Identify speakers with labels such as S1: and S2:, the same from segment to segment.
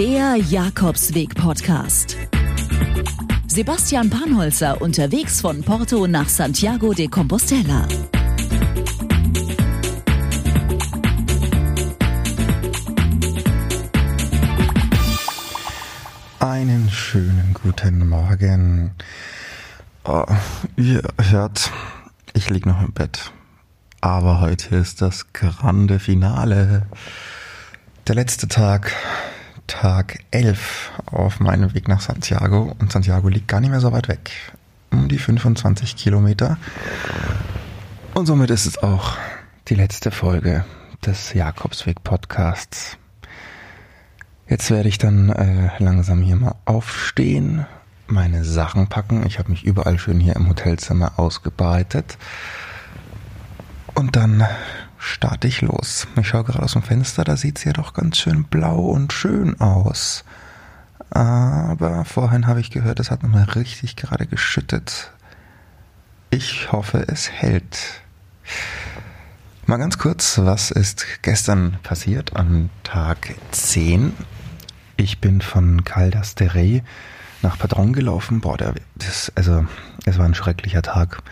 S1: Der Jakobsweg-Podcast. Sebastian Panholzer unterwegs von Porto nach Santiago de Compostela.
S2: Einen schönen guten Morgen. Oh, ihr hört, ich lieg noch im Bett. Aber heute ist das grande Finale. Der letzte Tag, Tag 11 auf meinem Weg nach Santiago. Und Santiago liegt gar nicht mehr so weit weg. Um die 25 Kilometer. Und somit ist es auch die letzte Folge des Jakobsweg Podcasts. Jetzt werde ich dann äh, langsam hier mal aufstehen, meine Sachen packen. Ich habe mich überall schön hier im Hotelzimmer ausgebreitet. Und dann starte ich los. Ich schaue gerade aus dem Fenster, da sieht es ja doch ganz schön blau und schön aus. Aber vorhin habe ich gehört, es hat nochmal richtig gerade geschüttet. Ich hoffe, es hält. Mal ganz kurz, was ist gestern passiert am Tag 10? Ich bin von Caldas de Rey nach Padron gelaufen. Boah, der, das, also, es war ein schrecklicher Tag.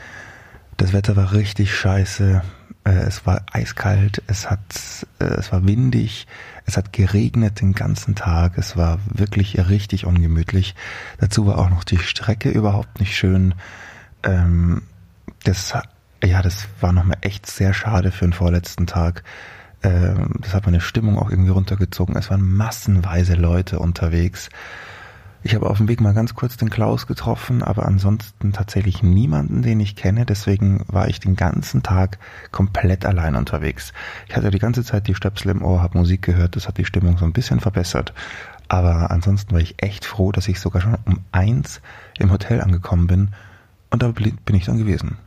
S2: Das Wetter war richtig scheiße. Äh, es war eiskalt, es hat, äh, es war windig, es hat geregnet den ganzen Tag, es war wirklich richtig ungemütlich. Dazu war auch noch die Strecke überhaupt nicht schön. Ähm, das, ja, das war nochmal echt sehr schade für den vorletzten Tag. Ähm, das hat meine Stimmung auch irgendwie runtergezogen. Es waren massenweise Leute unterwegs. Ich habe auf dem Weg mal ganz kurz den Klaus getroffen, aber ansonsten tatsächlich niemanden, den ich kenne. Deswegen war ich den ganzen Tag komplett allein unterwegs. Ich hatte die ganze Zeit die Stöpsel im Ohr, habe Musik gehört, das hat die Stimmung so ein bisschen verbessert. Aber ansonsten war ich echt froh, dass ich sogar schon um eins im Hotel angekommen bin. Und da bin ich dann gewesen.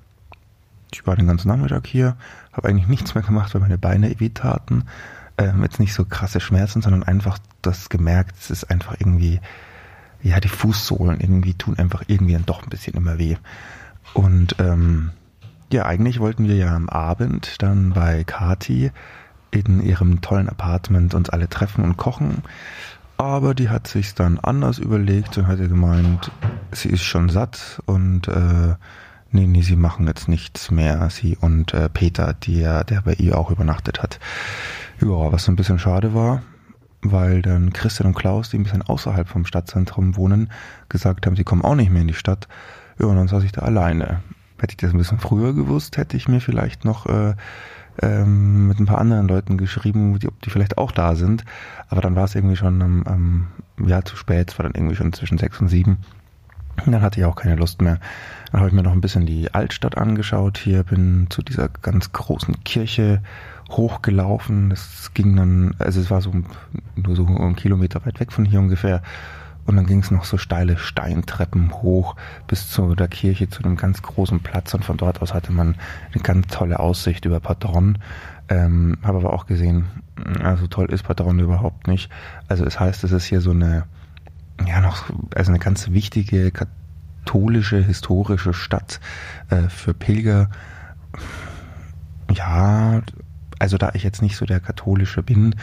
S2: Ich war den ganzen Nachmittag hier, habe eigentlich nichts mehr gemacht, weil meine Beine weh taten. Ähm, jetzt nicht so krasse Schmerzen, sondern einfach das gemerkt, es ist einfach irgendwie ja, die Fußsohlen irgendwie tun einfach irgendwie dann doch ein bisschen immer weh. Und ähm, ja, eigentlich wollten wir ja am Abend dann bei Kati in ihrem tollen Apartment uns alle treffen und kochen. Aber die hat sich dann anders überlegt und hatte gemeint, sie ist schon satt und äh, nee, nee, sie machen jetzt nichts mehr. Sie und äh, Peter, der, der bei ihr auch übernachtet hat. Ja, was so ein bisschen schade war, weil dann Christian und Klaus, die ein bisschen außerhalb vom Stadtzentrum wohnen, gesagt haben, sie kommen auch nicht mehr in die Stadt. Ja, und dann saß ich da alleine. Hätte ich das ein bisschen früher gewusst, hätte ich mir vielleicht noch äh, ähm, mit ein paar anderen Leuten geschrieben, die, ob die vielleicht auch da sind. Aber dann war es irgendwie schon am, am ja, zu spät, es war dann irgendwie schon zwischen sechs und sieben. Und dann hatte ich auch keine Lust mehr. Dann habe ich mir noch ein bisschen die Altstadt angeschaut. Hier bin zu dieser ganz großen Kirche hochgelaufen. Das ging dann, also es war so nur so einen Kilometer weit weg von hier ungefähr. Und dann ging es noch so steile Steintreppen hoch bis zu der Kirche, zu einem ganz großen Platz. Und von dort aus hatte man eine ganz tolle Aussicht über Patron. Ähm, Habe aber auch gesehen, also toll ist Patron überhaupt nicht. Also es heißt, es ist hier so eine, ja noch, also eine ganz wichtige katholische, historische Stadt äh, für Pilger. Ja, also da ich jetzt nicht so der katholische bin,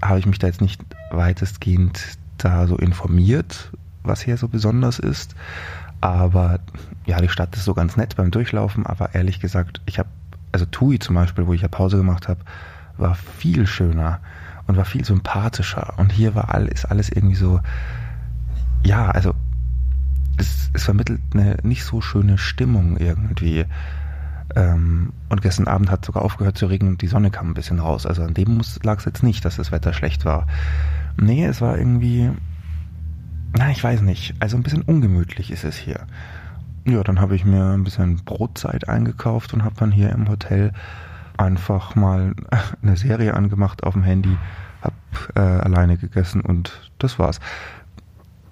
S2: habe ich mich da jetzt nicht weitestgehend da so informiert, was hier so besonders ist. Aber ja, die Stadt ist so ganz nett beim Durchlaufen, aber ehrlich gesagt, ich habe, also Tui zum Beispiel, wo ich ja Pause gemacht habe, war viel schöner und war viel sympathischer. Und hier war all, ist alles irgendwie so, ja, also es, es vermittelt eine nicht so schöne Stimmung irgendwie. Ähm, und gestern Abend hat sogar aufgehört zu regnen und die Sonne kam ein bisschen raus. Also an dem lag es jetzt nicht, dass das Wetter schlecht war. Nee, es war irgendwie, na, ich weiß nicht. Also ein bisschen ungemütlich ist es hier. Ja, dann habe ich mir ein bisschen Brotzeit eingekauft und habe dann hier im Hotel einfach mal eine Serie angemacht auf dem Handy, habe äh, alleine gegessen und das war's.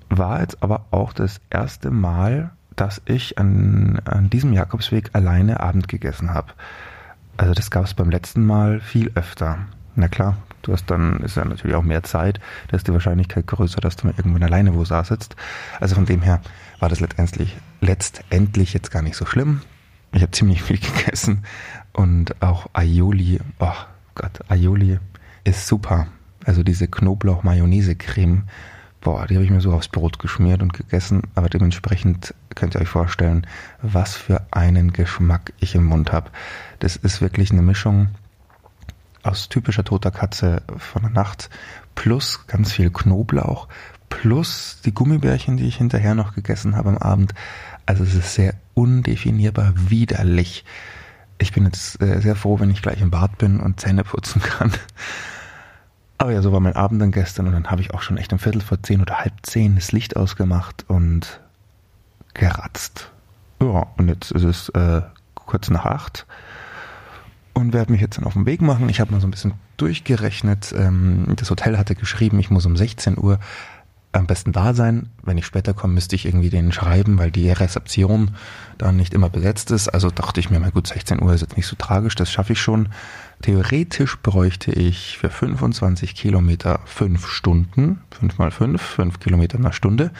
S2: War jetzt aber auch das erste Mal, dass ich an, an diesem Jakobsweg alleine Abend gegessen habe. Also das gab es beim letzten Mal viel öfter. Na klar, du hast dann, ist ja natürlich auch mehr Zeit, da ist die Wahrscheinlichkeit größer, dass du mal irgendwann alleine wo da sitzt. Also von dem her war das letztendlich, letztendlich jetzt gar nicht so schlimm. Ich habe ziemlich viel gegessen und auch Aioli, oh Gott, Aioli ist super. Also diese Knoblauch-Mayonnaise-Creme, boah, die habe ich mir so aufs Brot geschmiert und gegessen. Aber dementsprechend könnt ihr euch vorstellen, was für einen Geschmack ich im Mund habe. Das ist wirklich eine Mischung aus typischer toter Katze von der Nacht plus ganz viel Knoblauch plus die Gummibärchen, die ich hinterher noch gegessen habe am Abend. Also es ist sehr undefinierbar widerlich. Ich bin jetzt äh, sehr froh, wenn ich gleich im Bad bin und Zähne putzen kann. Aber ja, so war mein Abend dann gestern und dann habe ich auch schon echt um Viertel vor zehn oder halb zehn das Licht ausgemacht und geratzt. Ja, und jetzt ist es äh, kurz nach acht und werde mich jetzt dann auf den Weg machen. Ich habe mal so ein bisschen durchgerechnet. Ähm, das Hotel hatte geschrieben, ich muss um 16 Uhr am besten da sein. Wenn ich später komme, müsste ich irgendwie denen schreiben, weil die Rezeption dann nicht immer besetzt ist. Also dachte ich mir mal, gut, 16 Uhr ist jetzt nicht so tragisch, das schaffe ich schon. Theoretisch bräuchte ich für 25 Kilometer fünf Stunden, fünf mal fünf, fünf Kilometer in einer Stunde.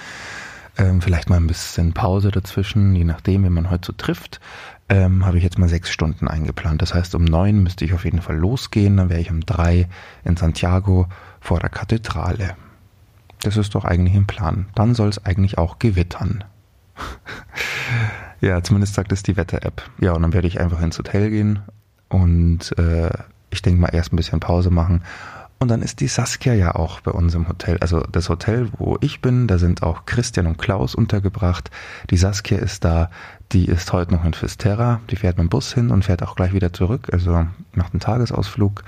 S2: Ähm, vielleicht mal ein bisschen Pause dazwischen, je nachdem, wie man heute so trifft. Ähm, habe ich jetzt mal sechs Stunden eingeplant. Das heißt, um neun müsste ich auf jeden Fall losgehen. Dann wäre ich um drei in Santiago vor der Kathedrale. Das ist doch eigentlich ein Plan. Dann soll es eigentlich auch gewittern. ja, zumindest sagt es die Wetter-App. Ja, und dann werde ich einfach ins Hotel gehen und äh, ich denke mal erst ein bisschen Pause machen. Und dann ist die Saskia ja auch bei uns im Hotel. Also das Hotel, wo ich bin, da sind auch Christian und Klaus untergebracht. Die Saskia ist da, die ist heute noch in Fisterra. Die fährt mit dem Bus hin und fährt auch gleich wieder zurück. Also macht einen Tagesausflug.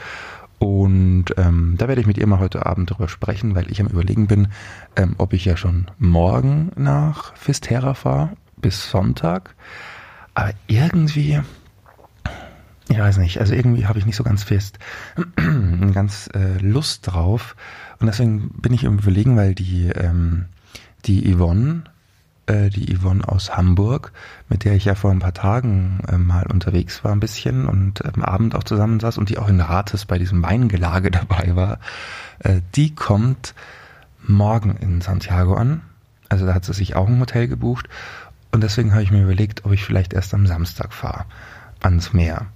S2: Und ähm, da werde ich mit ihr mal heute Abend drüber sprechen, weil ich am Überlegen bin, ähm, ob ich ja schon morgen nach Fisterra fahre, bis Sonntag. Aber irgendwie, ich weiß nicht, also irgendwie habe ich nicht so ganz fest, ganz äh, Lust drauf. Und deswegen bin ich im Überlegen, weil die, ähm, die Yvonne, äh, die Yvonne aus Hamburg, mit der ich ja vor ein paar Tagen äh, mal unterwegs war ein bisschen und am Abend auch zusammensaß und die auch in Rates bei diesem Weingelage dabei war, äh, die kommt morgen in Santiago an. Also da hat sie sich auch ein Hotel gebucht und deswegen habe ich mir überlegt, ob ich vielleicht erst am Samstag fahre ans Meer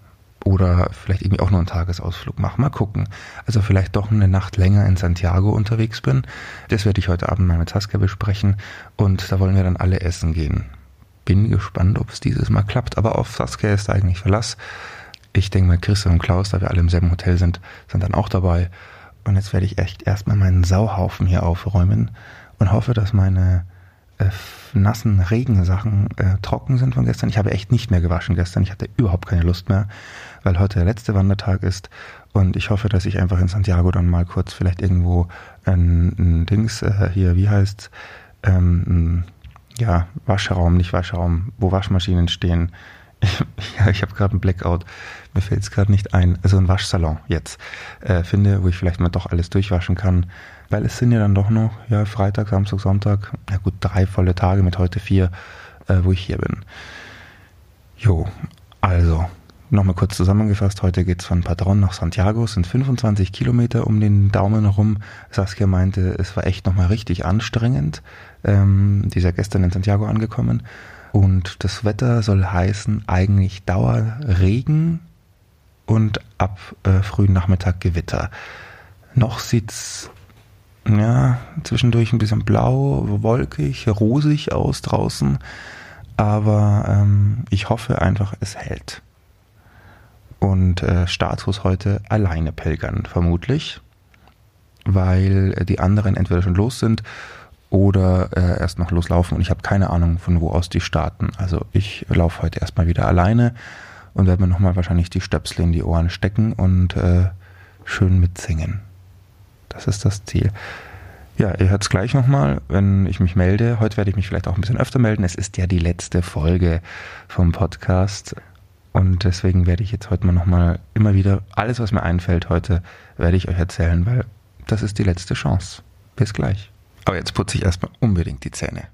S2: oder vielleicht irgendwie auch nur einen Tagesausflug mache. Mal gucken. Also vielleicht doch eine Nacht länger in Santiago unterwegs bin. Das werde ich heute Abend mal mit Saskia besprechen und da wollen wir dann alle essen gehen. Bin gespannt, ob es dieses Mal klappt, aber auf Saskia ist da eigentlich Verlass. Ich denke mal, Christian und Klaus, da wir alle im selben Hotel sind, sind dann auch dabei. Und jetzt werde ich echt erstmal meinen Sauhaufen hier aufräumen und hoffe, dass meine äh, nassen Regensachen äh, trocken sind von gestern. Ich habe echt nicht mehr gewaschen gestern. Ich hatte überhaupt keine Lust mehr, weil heute der letzte Wandertag ist. Und ich hoffe, dass ich einfach in Santiago dann mal kurz vielleicht irgendwo ein, ein Dings äh, hier, wie heißt ähm, ja, Waschraum, nicht Waschraum, wo Waschmaschinen stehen. Ja, ich habe gerade einen Blackout. Mir fällt es gerade nicht ein. Also ein Waschsalon jetzt äh, finde, wo ich vielleicht mal doch alles durchwaschen kann weil es sind ja dann doch noch, ja, Freitag, Samstag, Sonntag, ja gut, drei volle Tage mit heute vier, äh, wo ich hier bin. Jo, also, nochmal kurz zusammengefasst, heute geht's von Padron nach Santiago, es sind 25 Kilometer um den Daumen herum. Saskia meinte, es war echt nochmal richtig anstrengend. Ähm, die ist ja gestern in Santiago angekommen. Und das Wetter soll heißen, eigentlich Dauerregen und ab äh, frühen Nachmittag Gewitter. Noch sieht's ja, zwischendurch ein bisschen blau, wolkig, rosig aus draußen. Aber ähm, ich hoffe einfach, es hält. Und äh, Status heute alleine pilgern, vermutlich. Weil die anderen entweder schon los sind oder äh, erst noch loslaufen. Und ich habe keine Ahnung, von wo aus die starten. Also ich laufe heute erstmal wieder alleine und werde mir nochmal wahrscheinlich die Stöpsel in die Ohren stecken und äh, schön mitsingen. Das ist das Ziel. Ja, ihr hört es gleich nochmal, wenn ich mich melde. Heute werde ich mich vielleicht auch ein bisschen öfter melden. Es ist ja die letzte Folge vom Podcast. Und deswegen werde ich jetzt heute mal nochmal immer wieder alles, was mir einfällt heute, werde ich euch erzählen, weil das ist die letzte Chance. Bis gleich. Aber jetzt putze ich erstmal unbedingt die Zähne.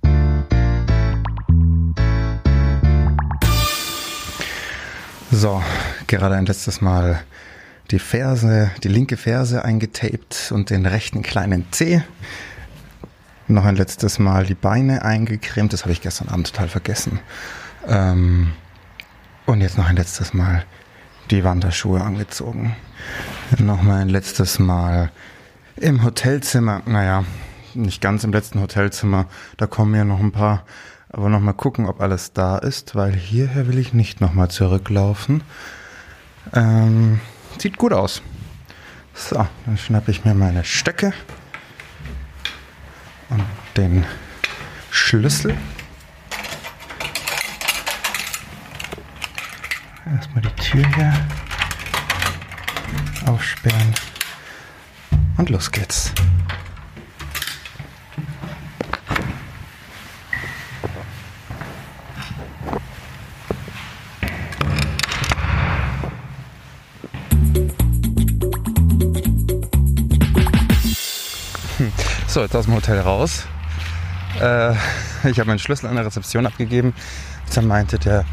S2: So, gerade ein letztes Mal die Ferse, die linke Ferse eingetaped und den rechten kleinen Zeh. Noch ein letztes Mal die Beine eingecremt, das habe ich gestern Abend total vergessen. Ähm, und jetzt noch ein letztes Mal die Wanderschuhe angezogen. Noch mal ein letztes Mal Im Hotelzimmer, naja, nicht ganz im letzten Hotelzimmer. Da kommen ja noch ein paar. Aber nochmal gucken, ob alles da ist, weil hierher will ich nicht nochmal zurücklaufen. Ähm, sieht gut aus. So, dann schnappe ich mir meine Stöcke und den Schlüssel. Erstmal die Tür hier aufsperren. Und los geht's. So, jetzt aus dem Hotel raus. Äh, ich habe meinen Schlüssel an der Rezeption abgegeben. Dann meinte der,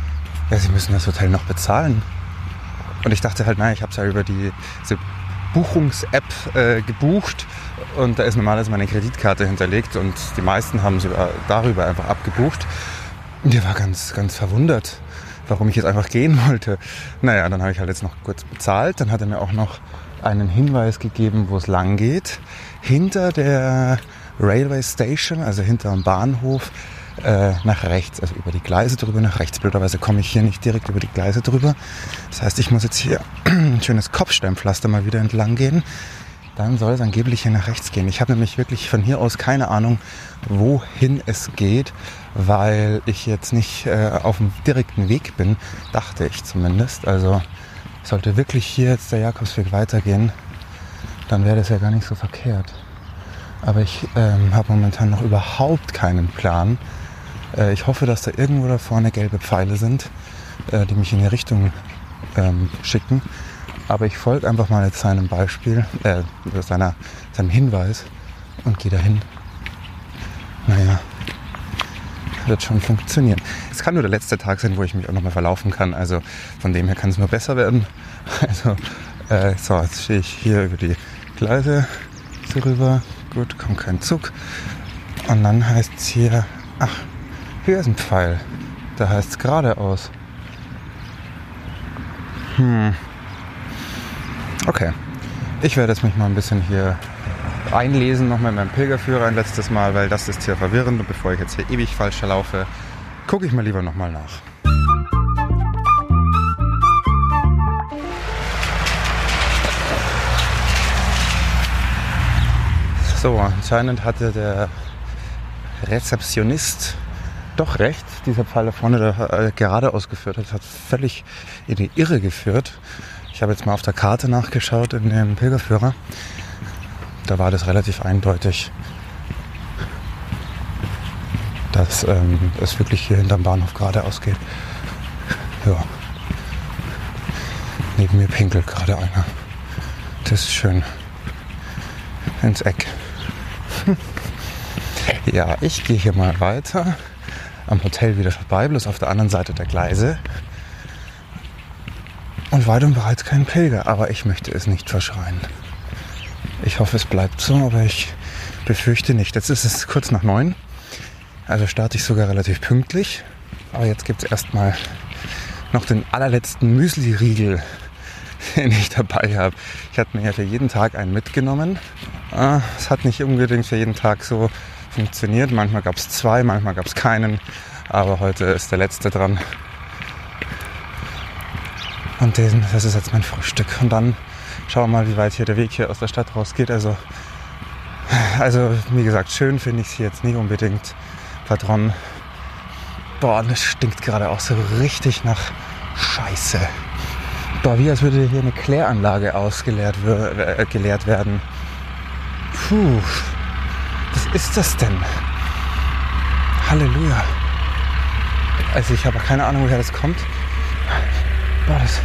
S2: ja, Sie müssen das Hotel noch bezahlen. Und ich dachte halt, nein, ich habe es ja über die, diese Buchungs-App äh, gebucht und da ist normalerweise meine Kreditkarte hinterlegt und die meisten haben sie darüber einfach abgebucht. Und der war ganz, ganz verwundert, warum ich jetzt einfach gehen wollte. Naja, dann habe ich halt jetzt noch kurz bezahlt. Dann hat er mir auch noch einen Hinweis gegeben, wo es lang geht hinter der Railway Station, also hinter dem Bahnhof, äh, nach rechts, also über die Gleise drüber nach rechts. Blöderweise komme ich hier nicht direkt über die Gleise drüber. Das heißt, ich muss jetzt hier ein schönes Kopfsteinpflaster mal wieder entlang gehen. Dann soll es angeblich hier nach rechts gehen. Ich habe nämlich wirklich von hier aus keine Ahnung, wohin es geht, weil ich jetzt nicht äh, auf dem direkten Weg bin, dachte ich zumindest. Also sollte wirklich hier jetzt der Jakobsweg weitergehen, dann wäre das ja gar nicht so verkehrt. Aber ich ähm, habe momentan noch überhaupt keinen Plan. Äh, ich hoffe, dass da irgendwo da vorne gelbe Pfeile sind, äh, die mich in die Richtung ähm, schicken. Aber ich folge einfach mal jetzt seinem Beispiel, äh, seiner, seinem Hinweis und gehe dahin. Naja, wird schon funktionieren. Es kann nur der letzte Tag sein, wo ich mich auch nochmal verlaufen kann. Also von dem her kann es nur besser werden. Also, äh, so, jetzt stehe ich hier über die Gleise so rüber. Gut, kommt kein Zug. Und dann heißt es hier, ach, hier ist ein Pfeil. Da heißt es geradeaus. Hm. Okay. Ich werde jetzt mich mal ein bisschen hier einlesen, nochmal in meinem Pilgerführer ein letztes Mal, weil das ist hier verwirrend und bevor ich jetzt hier ewig falsch verlaufe, gucke ich mal lieber nochmal nach. So, anscheinend hatte der Rezeptionist doch recht. Dieser Pfeil da vorne, der äh, gerade ausgeführt hat, hat völlig in die Irre geführt. Ich habe jetzt mal auf der Karte nachgeschaut in dem Pilgerführer. Da war das relativ eindeutig, dass ähm, es wirklich hier hinterm Bahnhof geradeaus geht. Ja. Neben mir pinkelt gerade einer. Das ist schön. Ins Eck. ja, ich gehe hier mal weiter am Hotel wieder vorbei, bloß auf der anderen Seite der Gleise. Und weit und bereits kein Pilger, aber ich möchte es nicht verschreien. Ich hoffe, es bleibt so, aber ich befürchte nicht. Jetzt ist es kurz nach neun, also starte ich sogar relativ pünktlich. Aber jetzt gibt es erstmal noch den allerletzten Müsli-Riegel, den ich dabei habe. Ich hatte mir ja für jeden Tag einen mitgenommen Ah, es hat nicht unbedingt für jeden Tag so funktioniert. Manchmal gab es zwei, manchmal gab es keinen. Aber heute ist der letzte dran. Und diesen, das ist jetzt mein Frühstück. Und dann schauen wir mal, wie weit hier der Weg hier aus der Stadt rausgeht. Also, also wie gesagt, schön finde ich es hier jetzt nicht unbedingt. Patron. Boah, das stinkt gerade auch so richtig nach Scheiße. Boah, wie als würde hier eine Kläranlage ausgeleert äh, werden. Puh, was ist das denn? Halleluja. Also ich habe keine Ahnung, woher das kommt. Boah, das.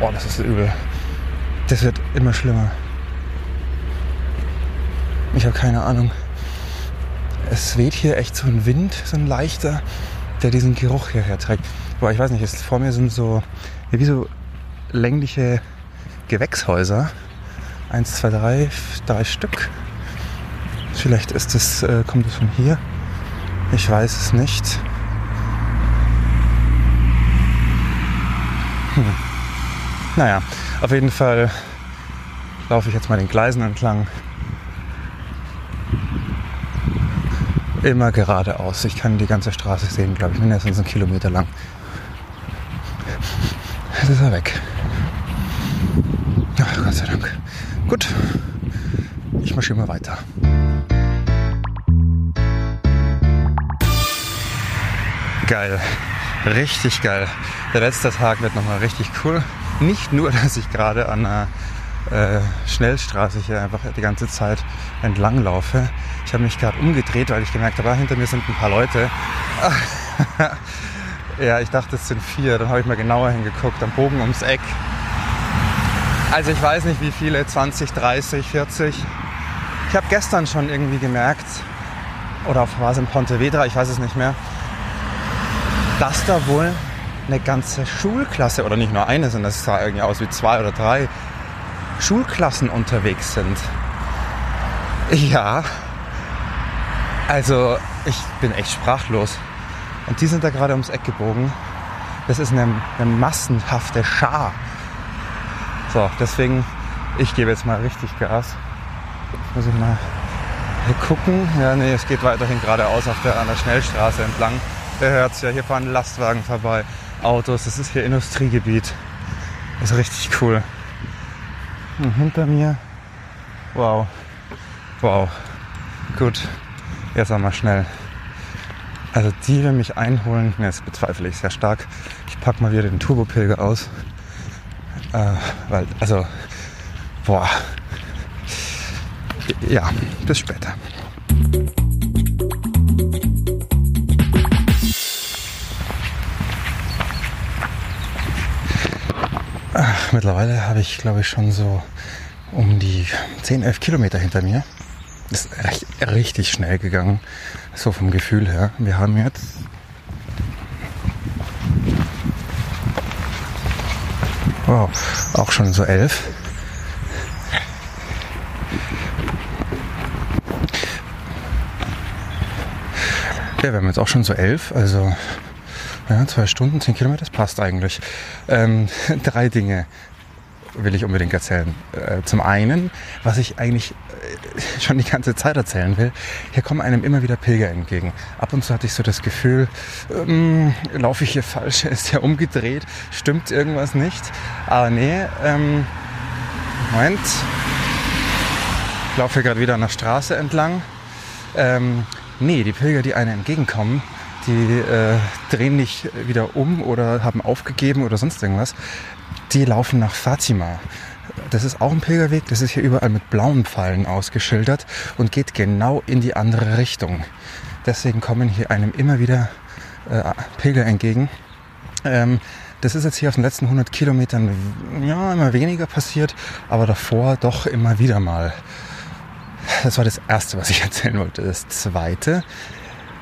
S2: Boah, das ist übel. Das wird immer schlimmer. Ich habe keine Ahnung. Es weht hier echt so ein Wind, so ein leichter, der diesen Geruch hierher trägt. Boah, ich weiß nicht, vor mir sind so wie so längliche Gewächshäuser Eins, zwei, drei, drei Stück. Vielleicht ist es, äh, kommt es von hier. Ich weiß es nicht. Hm. Naja, auf jeden Fall laufe ich jetzt mal den Gleisen entlang. Immer geradeaus. Ich kann die ganze Straße sehen, glaube ich, mindestens einen Kilometer lang. Jetzt ist er weg. Ach, Gott sei Dank. Gut, ich marschiere mal weiter. Geil. Richtig geil. Der letzte Tag wird nochmal richtig cool. Nicht nur, dass ich gerade an einer äh, Schnellstraße hier einfach die ganze Zeit entlang laufe. Ich habe mich gerade umgedreht, weil ich gemerkt habe, ah, hinter mir sind ein paar Leute. ja, ich dachte, es sind vier. Dann habe ich mal genauer hingeguckt, am Bogen ums Eck. Also ich weiß nicht wie viele, 20, 30, 40. Ich habe gestern schon irgendwie gemerkt, oder war es in Pontevedra, ich weiß es nicht mehr, dass da wohl eine ganze Schulklasse, oder nicht nur eine, sondern es sah irgendwie aus wie zwei oder drei Schulklassen unterwegs sind. Ja, also ich bin echt sprachlos. Und die sind da gerade ums Eck gebogen. Das ist eine, eine massenhafte Schar. So, deswegen, ich gebe jetzt mal richtig Gas. Jetzt muss ich mal gucken. Ja, nee, es geht weiterhin geradeaus auf der, an der Schnellstraße entlang. Der hört es ja, hier fahren Lastwagen vorbei, Autos, das ist hier Industriegebiet. Das ist richtig cool. Und hinter mir, wow, wow, gut, jetzt einmal schnell. Also die will mich einholen, das bezweifle ich sehr stark. Ich packe mal wieder den Turbopilger aus. Äh, weil, also, boah. Ja, bis später. mittlerweile habe ich, glaube ich, schon so um die 10, 11 Kilometer hinter mir. Ist recht, richtig schnell gegangen, so vom Gefühl her. Wir haben jetzt wow, auch schon so elf. Ja, wir haben jetzt auch schon so elf, also ja, zwei Stunden, zehn Kilometer, das passt eigentlich. Ähm, drei Dinge will ich unbedingt erzählen. Äh, zum einen, was ich eigentlich äh, schon die ganze Zeit erzählen will, hier kommen einem immer wieder Pilger entgegen. Ab und zu hatte ich so das Gefühl, ähm, laufe ich hier falsch, ist ja umgedreht, stimmt irgendwas nicht. Aber nee, ähm, Moment, ich laufe hier gerade wieder an der Straße entlang. Ähm, nee, die Pilger, die einem entgegenkommen, die äh, drehen nicht wieder um oder haben aufgegeben oder sonst irgendwas. Die laufen nach Fatima. Das ist auch ein Pilgerweg, das ist hier überall mit blauen Pfeilen ausgeschildert und geht genau in die andere Richtung. Deswegen kommen hier einem immer wieder äh, Pilger entgegen. Ähm, das ist jetzt hier auf den letzten 100 Kilometern ja, immer weniger passiert, aber davor doch immer wieder mal. Das war das Erste, was ich erzählen wollte. Das Zweite,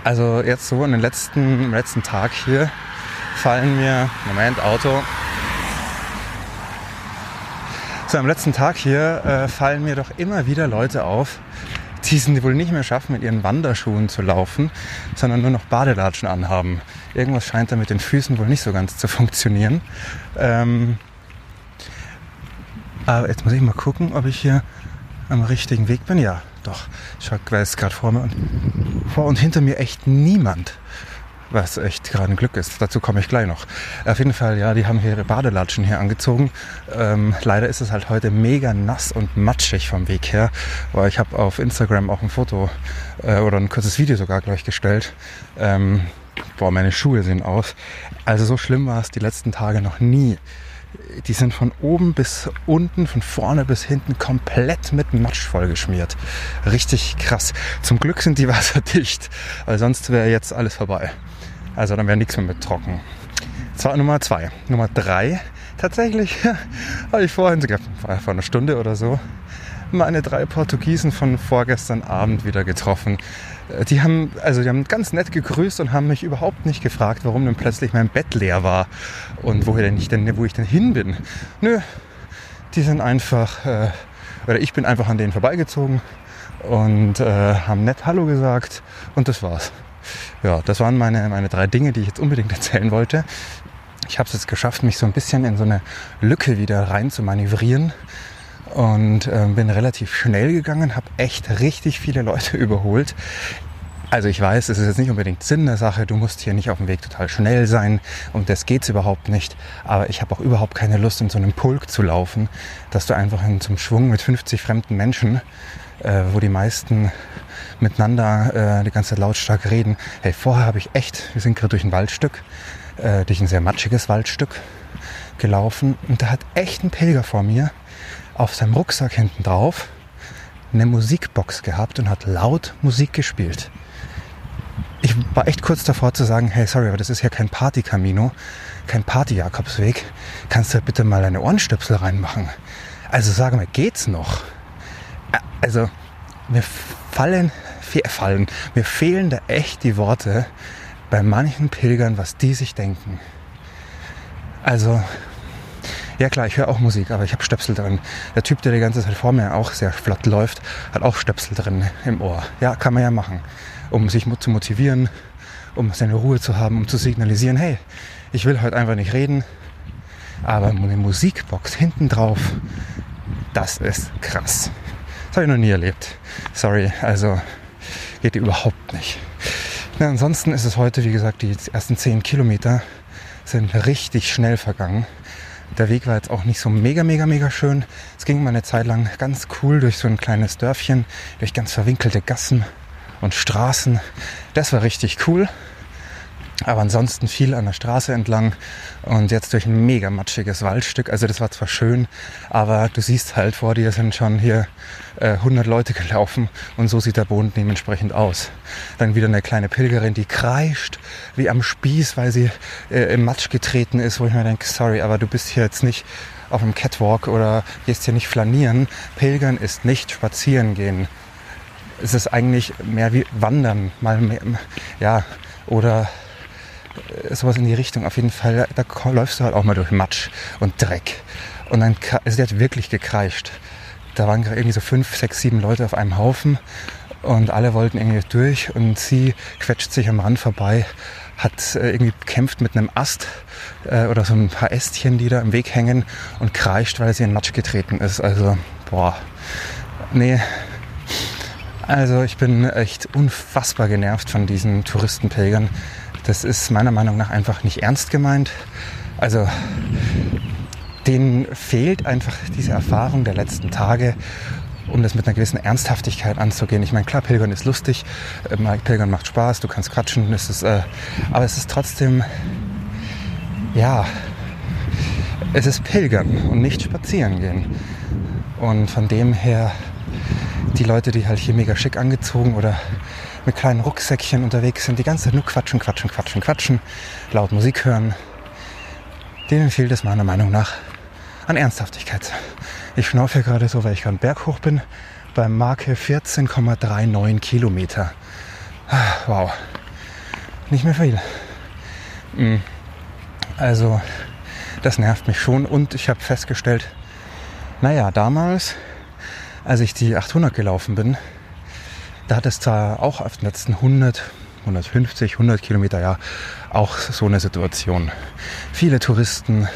S2: also jetzt so in den letzten, im letzten Tag hier fallen mir, Moment, Auto. So am letzten Tag hier äh, fallen mir doch immer wieder Leute auf, die es wohl nicht mehr schaffen, mit ihren Wanderschuhen zu laufen, sondern nur noch Badelatschen anhaben. Irgendwas scheint da mit den Füßen wohl nicht so ganz zu funktionieren. Ähm, aber jetzt muss ich mal gucken, ob ich hier am richtigen Weg bin. Ja, doch. Ich weiß gerade vor mir und vor und hinter mir echt niemand. Was echt gerade ein Glück ist. Dazu komme ich gleich noch. Auf jeden Fall, ja, die haben hier ihre Badelatschen hier angezogen. Ähm, leider ist es halt heute mega nass und matschig vom Weg her. Aber ich habe auf Instagram auch ein Foto äh, oder ein kurzes Video sogar gleich gestellt. Ähm, boah, meine Schuhe sehen aus. Also so schlimm war es die letzten Tage noch nie die sind von oben bis unten, von vorne bis hinten komplett mit Matsch vollgeschmiert. Richtig krass. Zum Glück sind die wasserdicht, weil sonst wäre jetzt alles vorbei. Also dann wäre nichts mehr mit trocken. Das war Nummer zwei. Nummer drei, tatsächlich habe ich vorhin, vor einer Stunde oder so, meine drei Portugiesen von vorgestern Abend wieder getroffen. Äh, die haben, also die haben ganz nett gegrüßt und haben mich überhaupt nicht gefragt, warum denn plötzlich mein Bett leer war und woher denn ich denn, wo ich denn hin bin. Nö, die sind einfach, äh, oder ich bin einfach an denen vorbeigezogen und äh, haben nett Hallo gesagt und das war's. Ja, das waren meine, meine drei Dinge, die ich jetzt unbedingt erzählen wollte. Ich habe es jetzt geschafft, mich so ein bisschen in so eine Lücke wieder rein zu manövrieren und äh, bin relativ schnell gegangen, habe echt richtig viele Leute überholt. Also ich weiß, es ist jetzt nicht unbedingt Sinn der Sache, du musst hier nicht auf dem Weg total schnell sein und das geht's überhaupt nicht. Aber ich habe auch überhaupt keine Lust, in so einem Pulk zu laufen, dass du einfach in einem Schwung mit 50 fremden Menschen, äh, wo die meisten miteinander äh, die ganze Zeit lautstark reden. Hey, vorher habe ich echt, wir sind gerade durch ein Waldstück, äh, durch ein sehr matschiges Waldstück gelaufen und da hat echt ein Pilger vor mir auf seinem Rucksack hinten drauf eine Musikbox gehabt und hat laut Musik gespielt ich war echt kurz davor zu sagen, hey, sorry, aber das ist ja kein Party-Camino, kein Party-Jakobsweg. Kannst du bitte mal deine Ohrenstöpsel reinmachen? Also sag mal, geht's noch? Also, mir fallen, fallen, mir fehlen da echt die Worte bei manchen Pilgern, was die sich denken. Also, ja klar, ich höre auch Musik, aber ich habe Stöpsel drin. Der Typ, der die ganze Zeit vor mir auch sehr flott läuft, hat auch Stöpsel drin im Ohr. Ja, kann man ja machen um sich zu motivieren, um seine Ruhe zu haben, um zu signalisieren, hey, ich will heute einfach nicht reden, aber eine Musikbox hinten drauf, das ist krass. Das habe ich noch nie erlebt. Sorry, also geht überhaupt nicht. Na, ansonsten ist es heute, wie gesagt, die ersten 10 Kilometer sind richtig schnell vergangen. Der Weg war jetzt auch nicht so mega, mega, mega schön. Es ging mal eine Zeit lang ganz cool durch so ein kleines Dörfchen, durch ganz verwinkelte Gassen und Straßen. Das war richtig cool. Aber ansonsten viel an der Straße entlang und jetzt durch ein mega matschiges Waldstück. Also das war zwar schön, aber du siehst halt vor dir sind schon hier äh, 100 Leute gelaufen und so sieht der Boden dementsprechend aus. Dann wieder eine kleine Pilgerin, die kreischt wie am Spieß, weil sie äh, im Matsch getreten ist, wo ich mir denke, sorry, aber du bist hier jetzt nicht auf einem Catwalk oder gehst hier nicht flanieren. Pilgern ist nicht spazieren gehen ist es eigentlich mehr wie Wandern, mal mehr, ja, oder sowas in die Richtung. Auf jeden Fall, da läufst du halt auch mal durch Matsch und Dreck. Und dann, also der hat wirklich gekreischt. Da waren irgendwie so fünf, sechs, sieben Leute auf einem Haufen und alle wollten irgendwie durch und sie quetscht sich am Rand vorbei, hat äh, irgendwie kämpft mit einem Ast äh, oder so ein paar Ästchen, die da im Weg hängen und kreischt, weil sie in Matsch getreten ist. Also, boah, nee, also ich bin echt unfassbar genervt von diesen Touristenpilgern. Das ist meiner Meinung nach einfach nicht ernst gemeint. Also denen fehlt einfach diese Erfahrung der letzten Tage, um das mit einer gewissen Ernsthaftigkeit anzugehen. Ich meine, klar, Pilgern ist lustig, äh, Pilgern macht Spaß, du kannst quatschen, es ist, äh, aber es ist trotzdem, ja, es ist Pilgern und nicht spazieren gehen. Und von dem her die Leute, die halt hier mega schick angezogen oder mit kleinen Rucksäckchen unterwegs sind, die ganze Zeit nur quatschen, quatschen, quatschen, quatschen, laut Musik hören, denen fehlt es meiner Meinung nach an Ernsthaftigkeit. Ich schnaufe gerade so, weil ich gerade Berg hoch bin, bei Marke 14,39 Kilometer. Ah, wow. Nicht mehr viel. Hm. Also, das nervt mich schon und ich habe festgestellt, naja, damals als ich die 800 gelaufen bin, da hat es zwar auch auf den letzten 100, 150, 100 Kilometer ja auch so eine Situation. Viele Touristen,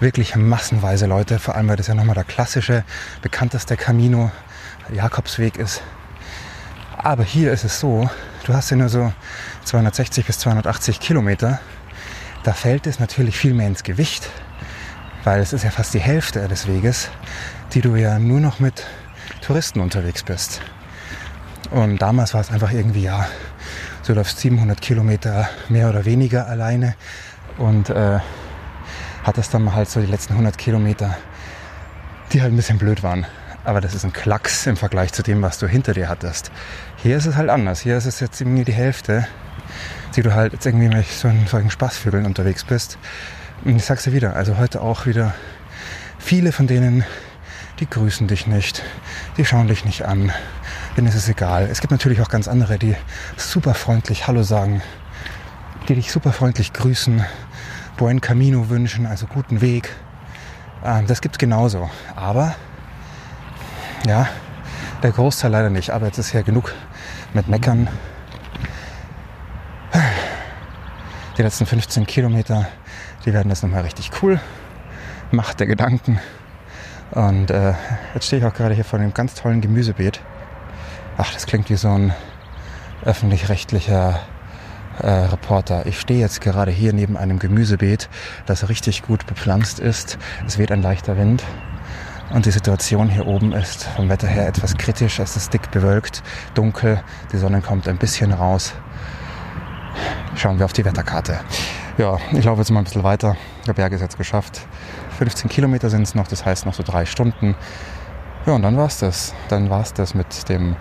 S2: wirklich massenweise Leute, vor allem weil das ja nochmal der klassische, bekannteste Camino, Jakobsweg ist. Aber hier ist es so, du hast ja nur so 260 bis 280 Kilometer. Da fällt es natürlich viel mehr ins Gewicht, weil es ist ja fast die Hälfte des Weges, die du ja nur noch mit Touristen unterwegs bist. Und damals war es einfach irgendwie, ja, du läufst 700 Kilometer mehr oder weniger alleine und äh, hattest dann halt so die letzten 100 Kilometer, die halt ein bisschen blöd waren. Aber das ist ein Klacks im Vergleich zu dem, was du hinter dir hattest. Hier ist es halt anders. Hier ist es jetzt irgendwie die Hälfte, die du halt jetzt irgendwie mit so solchen Spaßvögeln unterwegs bist. Und ich sag's dir wieder, also heute auch wieder viele von denen, die grüßen dich nicht, die schauen dich nicht an, denen ist es egal. Es gibt natürlich auch ganz andere, die super freundlich Hallo sagen, die dich super freundlich grüßen, Buen Camino wünschen, also guten Weg. Ähm, das gibt's genauso. Aber ja, der Großteil leider nicht. Aber jetzt ist ja genug mit Meckern. Die letzten 15 Kilometer, die werden das nochmal richtig cool. Macht der Gedanken. Und äh, jetzt stehe ich auch gerade hier vor einem ganz tollen Gemüsebeet. Ach, das klingt wie so ein öffentlich-rechtlicher äh, Reporter. Ich stehe jetzt gerade hier neben einem Gemüsebeet, das richtig gut bepflanzt ist. Es weht ein leichter Wind. Und die Situation hier oben ist vom Wetter her etwas kritisch. Es ist dick bewölkt, dunkel, die Sonne kommt ein bisschen raus. Schauen wir auf die Wetterkarte. Ja, ich laufe jetzt mal ein bisschen weiter. Der Berg ist jetzt geschafft. 15 Kilometer sind es noch, das heißt noch so drei Stunden. Ja, und dann war's das. Dann war's das mit dem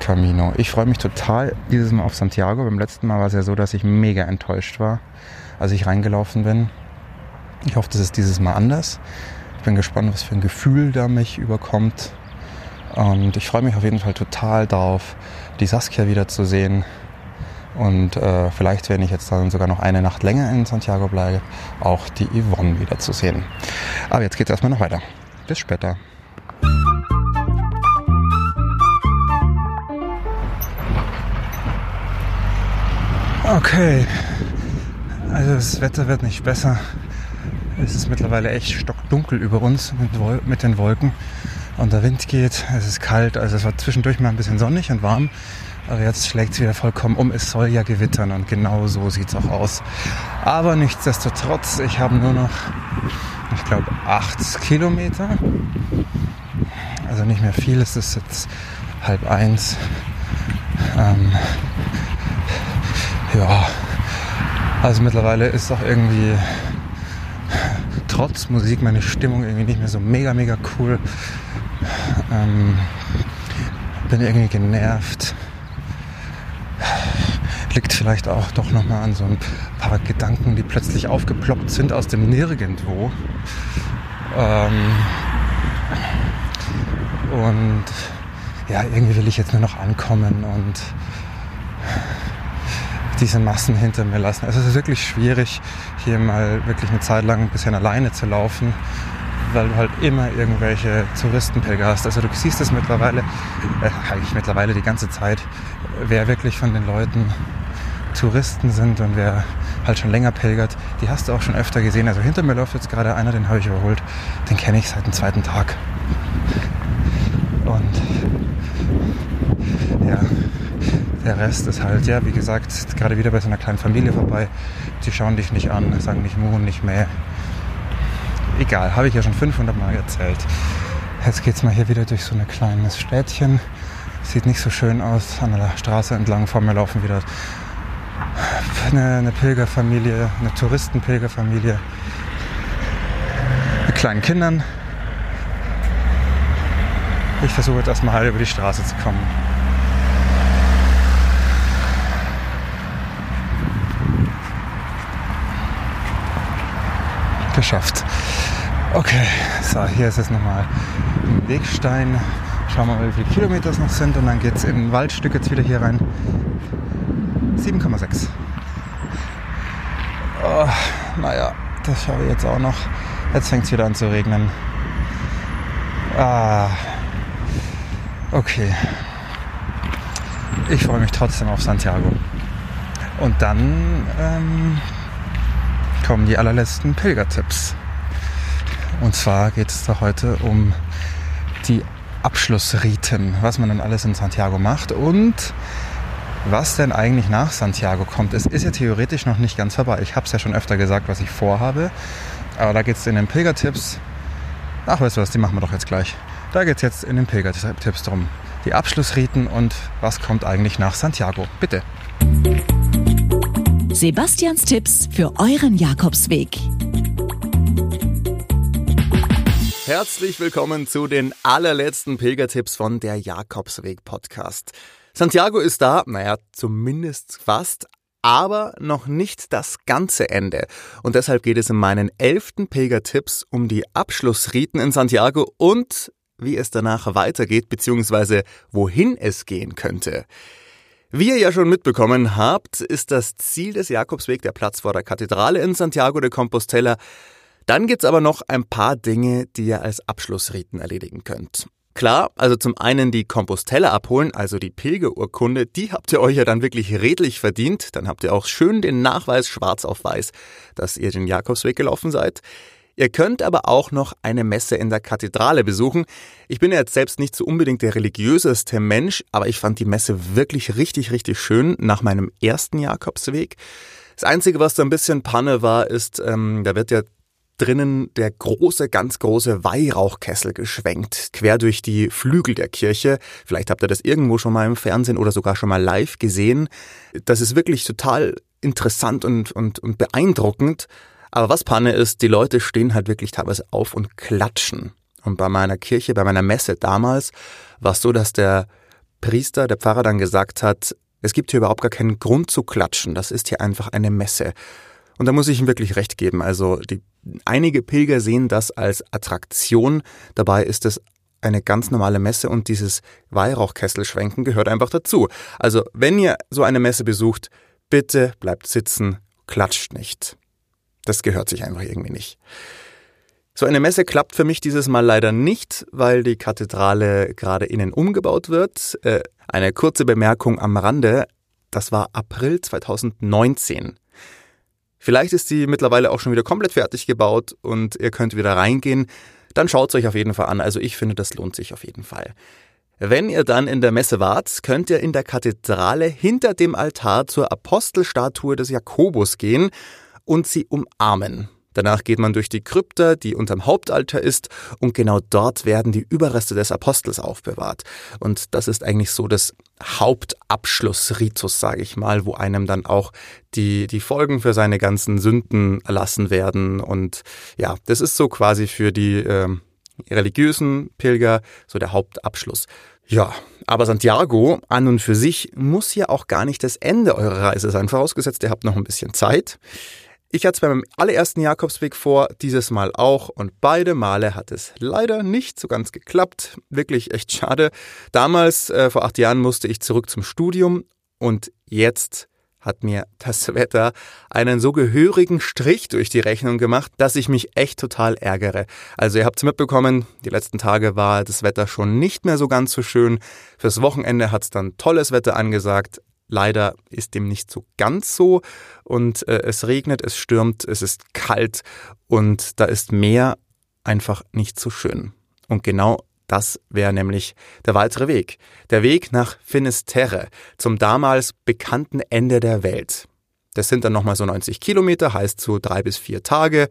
S2: Camino. Ich freue mich total dieses Mal auf Santiago. Beim letzten Mal war es ja so, dass ich mega enttäuscht war, als ich reingelaufen bin. Ich hoffe, das ist dieses Mal anders. Ich bin gespannt, was für ein Gefühl da mich überkommt. Und ich freue mich auf jeden Fall total darauf, die Saskia wiederzusehen. Und äh, vielleicht, wenn ich jetzt dann sogar noch eine Nacht länger in Santiago bleibe, auch die Yvonne wiederzusehen. Aber jetzt geht es erstmal noch weiter. Bis später. Okay, also das Wetter wird nicht besser. Es ist mittlerweile echt stockdunkel über uns mit, mit, den Wolken und der Wind geht. Es ist kalt, also es war zwischendurch mal ein bisschen sonnig und warm, aber jetzt schlägt es wieder vollkommen um. Es soll ja gewittern und genau so sieht es auch aus. Aber nichtsdestotrotz, ich habe nur noch, ich glaube, acht Kilometer. Also nicht mehr viel, es ist jetzt halb eins. Ähm, ja, also mittlerweile ist auch irgendwie trotz Musik meine Stimmung irgendwie nicht mehr so mega, mega cool. Ähm, bin irgendwie genervt. Liegt vielleicht auch doch nochmal an so ein paar Gedanken, die plötzlich aufgeploppt sind aus dem Nirgendwo. Ähm, und ja, irgendwie will ich jetzt nur noch ankommen und diese Massen hinter mir lassen. Also es ist wirklich schwierig, hier mal wirklich eine Zeit lang ein bisschen alleine zu laufen, weil du halt immer irgendwelche Touristenpilger hast. Also du siehst es mittlerweile, äh, eigentlich mittlerweile die ganze Zeit, wer wirklich von den Leuten Touristen sind und wer halt schon länger pilgert, die hast du auch schon öfter gesehen. Also hinter mir läuft jetzt gerade einer, den habe ich überholt. Den kenne ich seit dem zweiten Tag. Und ja, der Rest ist halt, ja, wie gesagt, gerade wieder bei so einer kleinen Familie vorbei. Die schauen dich nicht an, sagen nicht Mu, nicht mehr. Egal, habe ich ja schon 500 Mal erzählt. Jetzt geht es mal hier wieder durch so ein kleines Städtchen. Sieht nicht so schön aus. An der Straße entlang vor mir laufen wieder eine, eine Pilgerfamilie, eine Touristenpilgerfamilie mit kleinen Kindern. Ich versuche jetzt erstmal halt über die Straße zu kommen. geschafft. Okay, so, hier ist jetzt nochmal ein Wegstein. Schauen wir mal, wie viele Kilometer es noch sind und dann geht es in ein Waldstück jetzt wieder hier rein. 7,6. Oh, naja, das schaue ich jetzt auch noch. Jetzt fängt es wieder an zu regnen. Ah, okay. Ich freue mich trotzdem auf Santiago. Und dann ähm, kommen die allerletzten Pilgertipps. Und zwar geht es da heute um die Abschlussriten, was man dann alles in Santiago macht und was denn eigentlich nach Santiago kommt. Es ist ja theoretisch noch nicht ganz vorbei. Ich habe es ja schon öfter gesagt, was ich vorhabe. Aber da geht es in den Pilgertipps. Ach, weißt du was, die machen wir doch jetzt gleich. Da geht es jetzt in den Pilgertipps drum. Die Abschlussriten und was kommt eigentlich nach Santiago. Bitte.
S1: Sebastians Tipps für euren Jakobsweg.
S3: Herzlich willkommen zu den allerletzten Pilgertipps von der Jakobsweg Podcast. Santiago ist da, naja, zumindest fast, aber noch nicht das ganze Ende. Und deshalb geht es in meinen elften Pilgertipps um die Abschlussriten in Santiago und wie es danach weitergeht, beziehungsweise wohin es gehen könnte. Wie ihr ja schon mitbekommen habt, ist das Ziel des Jakobsweg der Platz vor der Kathedrale in Santiago de Compostela. Dann gibt's aber noch ein paar Dinge, die ihr als Abschlussriten erledigen könnt. Klar, also zum einen die Compostella abholen, also die Pilgerurkunde, die habt ihr euch ja dann wirklich redlich verdient. Dann habt ihr auch schön den Nachweis schwarz auf weiß, dass ihr den Jakobsweg gelaufen seid. Ihr könnt aber auch noch eine Messe in der Kathedrale besuchen. Ich bin ja jetzt selbst nicht so unbedingt der religiöseste Mensch, aber ich fand die Messe wirklich richtig, richtig schön nach meinem ersten Jakobsweg. Das Einzige, was da ein bisschen Panne war, ist, ähm, da wird ja drinnen der große, ganz große Weihrauchkessel geschwenkt, quer durch die Flügel der Kirche. Vielleicht habt ihr das irgendwo schon mal im Fernsehen oder sogar schon mal live gesehen. Das ist wirklich total interessant und, und, und beeindruckend. Aber was Panne ist, die Leute stehen halt wirklich teilweise auf und klatschen. Und bei meiner Kirche, bei meiner Messe damals, war es so, dass der Priester, der Pfarrer dann gesagt hat, es gibt hier überhaupt gar keinen Grund zu klatschen, das ist hier einfach eine Messe. Und da muss ich ihm wirklich recht geben. Also die, einige Pilger sehen das als Attraktion, dabei ist es eine ganz normale Messe und dieses Weihrauchkesselschwenken gehört einfach dazu. Also wenn ihr so eine Messe besucht, bitte bleibt sitzen, klatscht nicht. Das gehört sich einfach irgendwie nicht. So eine Messe klappt für mich dieses Mal leider nicht, weil die Kathedrale gerade innen umgebaut wird. Äh, eine kurze Bemerkung am Rande. Das war April 2019. Vielleicht ist sie mittlerweile auch schon wieder komplett fertig gebaut und ihr könnt wieder reingehen. Dann schaut es euch auf jeden Fall an. Also ich finde, das lohnt sich auf jeden Fall. Wenn ihr dann in der Messe wart, könnt ihr in der Kathedrale hinter dem Altar zur Apostelstatue des Jakobus gehen und sie umarmen. Danach geht man durch die Krypta, die unterm Hauptaltar ist, und genau dort werden die Überreste des Apostels aufbewahrt. Und das ist eigentlich so das Hauptabschlussritus, sage ich mal, wo einem dann auch die, die Folgen für seine ganzen Sünden erlassen werden. Und ja, das ist so quasi für die äh, religiösen Pilger so der Hauptabschluss. Ja, aber Santiago an und für sich muss ja auch gar nicht das Ende eurer Reise sein, vorausgesetzt ihr habt noch ein bisschen Zeit. Ich hatte es beim allerersten Jakobsweg vor, dieses Mal auch, und beide Male hat es leider nicht so ganz geklappt. Wirklich echt schade. Damals, äh, vor acht Jahren, musste ich zurück zum Studium und jetzt hat mir das Wetter einen so gehörigen Strich durch die Rechnung gemacht, dass ich mich echt total ärgere. Also ihr habt es mitbekommen, die letzten Tage war das Wetter schon nicht mehr so ganz so schön. Fürs Wochenende hat es dann tolles Wetter angesagt. Leider ist dem nicht so ganz so und äh, es regnet, es stürmt, es ist kalt und da ist Meer einfach nicht so schön. Und genau das wäre nämlich der weitere Weg. Der Weg nach Finisterre, zum damals bekannten Ende der Welt. Das sind dann nochmal so 90 Kilometer, heißt so drei bis vier Tage.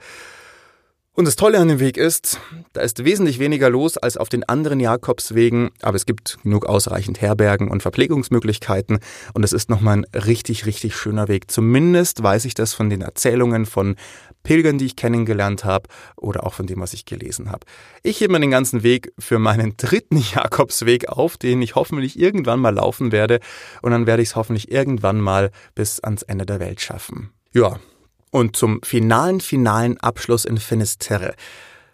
S3: Und das Tolle an dem Weg ist, da ist wesentlich weniger los als auf den anderen Jakobswegen, aber es gibt genug ausreichend Herbergen und Verpflegungsmöglichkeiten und es ist nochmal ein richtig, richtig schöner Weg. Zumindest weiß ich das von den Erzählungen von Pilgern, die ich kennengelernt habe oder auch von dem, was ich gelesen habe. Ich hebe mir den ganzen Weg für meinen dritten Jakobsweg auf, den ich hoffentlich irgendwann mal laufen werde und dann werde ich es hoffentlich irgendwann mal bis ans Ende der Welt schaffen. Ja, und zum finalen, finalen Abschluss in Finisterre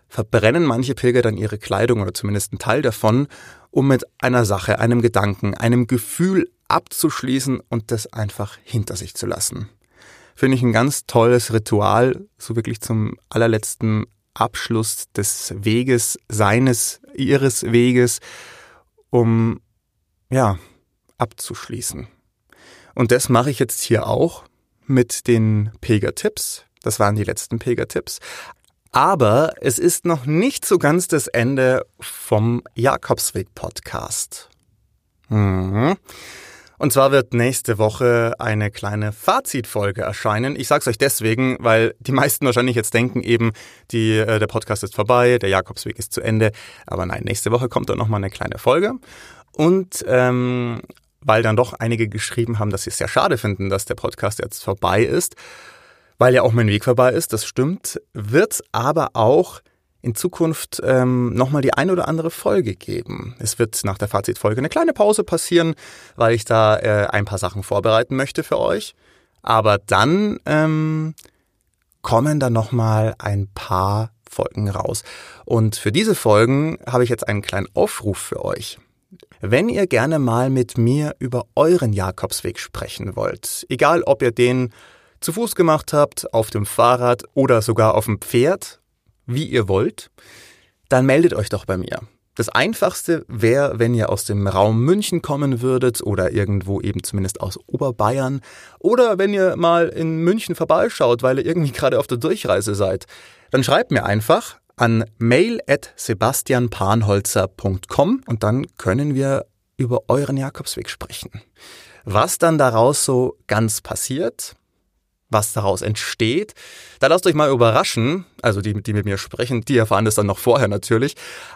S3: verbrennen manche Pilger dann ihre Kleidung oder zumindest einen Teil davon, um mit einer Sache, einem Gedanken, einem Gefühl abzuschließen und das einfach hinter sich zu lassen. Finde ich ein ganz tolles Ritual, so wirklich zum allerletzten Abschluss des Weges, seines, ihres Weges, um, ja, abzuschließen. Und das mache ich jetzt hier auch mit den Pilgertipps. Das waren die letzten Pilgertipps. Aber es ist noch nicht so ganz das Ende vom Jakobsweg-Podcast. Mhm. Und zwar wird nächste Woche eine kleine Fazitfolge erscheinen. Ich sag's euch deswegen, weil die meisten wahrscheinlich jetzt denken eben, die, äh, der Podcast ist vorbei, der Jakobsweg ist zu Ende. Aber nein, nächste Woche kommt dann nochmal eine kleine Folge. Und ähm, weil dann doch einige geschrieben haben, dass sie es sehr schade finden, dass der Podcast jetzt vorbei ist, weil ja auch mein Weg vorbei ist, das stimmt, wird aber auch in Zukunft ähm, nochmal die ein oder andere Folge geben. Es wird nach der Fazitfolge eine kleine Pause passieren, weil ich da äh, ein paar Sachen vorbereiten möchte für euch. Aber dann ähm, kommen da nochmal ein paar Folgen raus. Und für diese Folgen habe ich jetzt einen kleinen Aufruf für euch. Wenn ihr gerne mal mit mir über euren Jakobsweg sprechen wollt, egal ob ihr den zu Fuß gemacht habt, auf dem Fahrrad oder sogar auf dem Pferd, wie ihr wollt, dann meldet euch doch bei mir. Das einfachste wäre, wenn ihr aus dem Raum München kommen würdet oder irgendwo eben zumindest aus Oberbayern oder wenn ihr mal in München vorbeischaut, weil ihr irgendwie gerade auf der Durchreise seid. Dann schreibt mir einfach an mail.sebastianpanholzer.com und dann können wir über euren Jakobsweg sprechen. Was dann daraus so ganz passiert, was daraus entsteht, da lasst euch mal überraschen. Also die, die mit mir sprechen, die erfahren das dann noch vorher natürlich.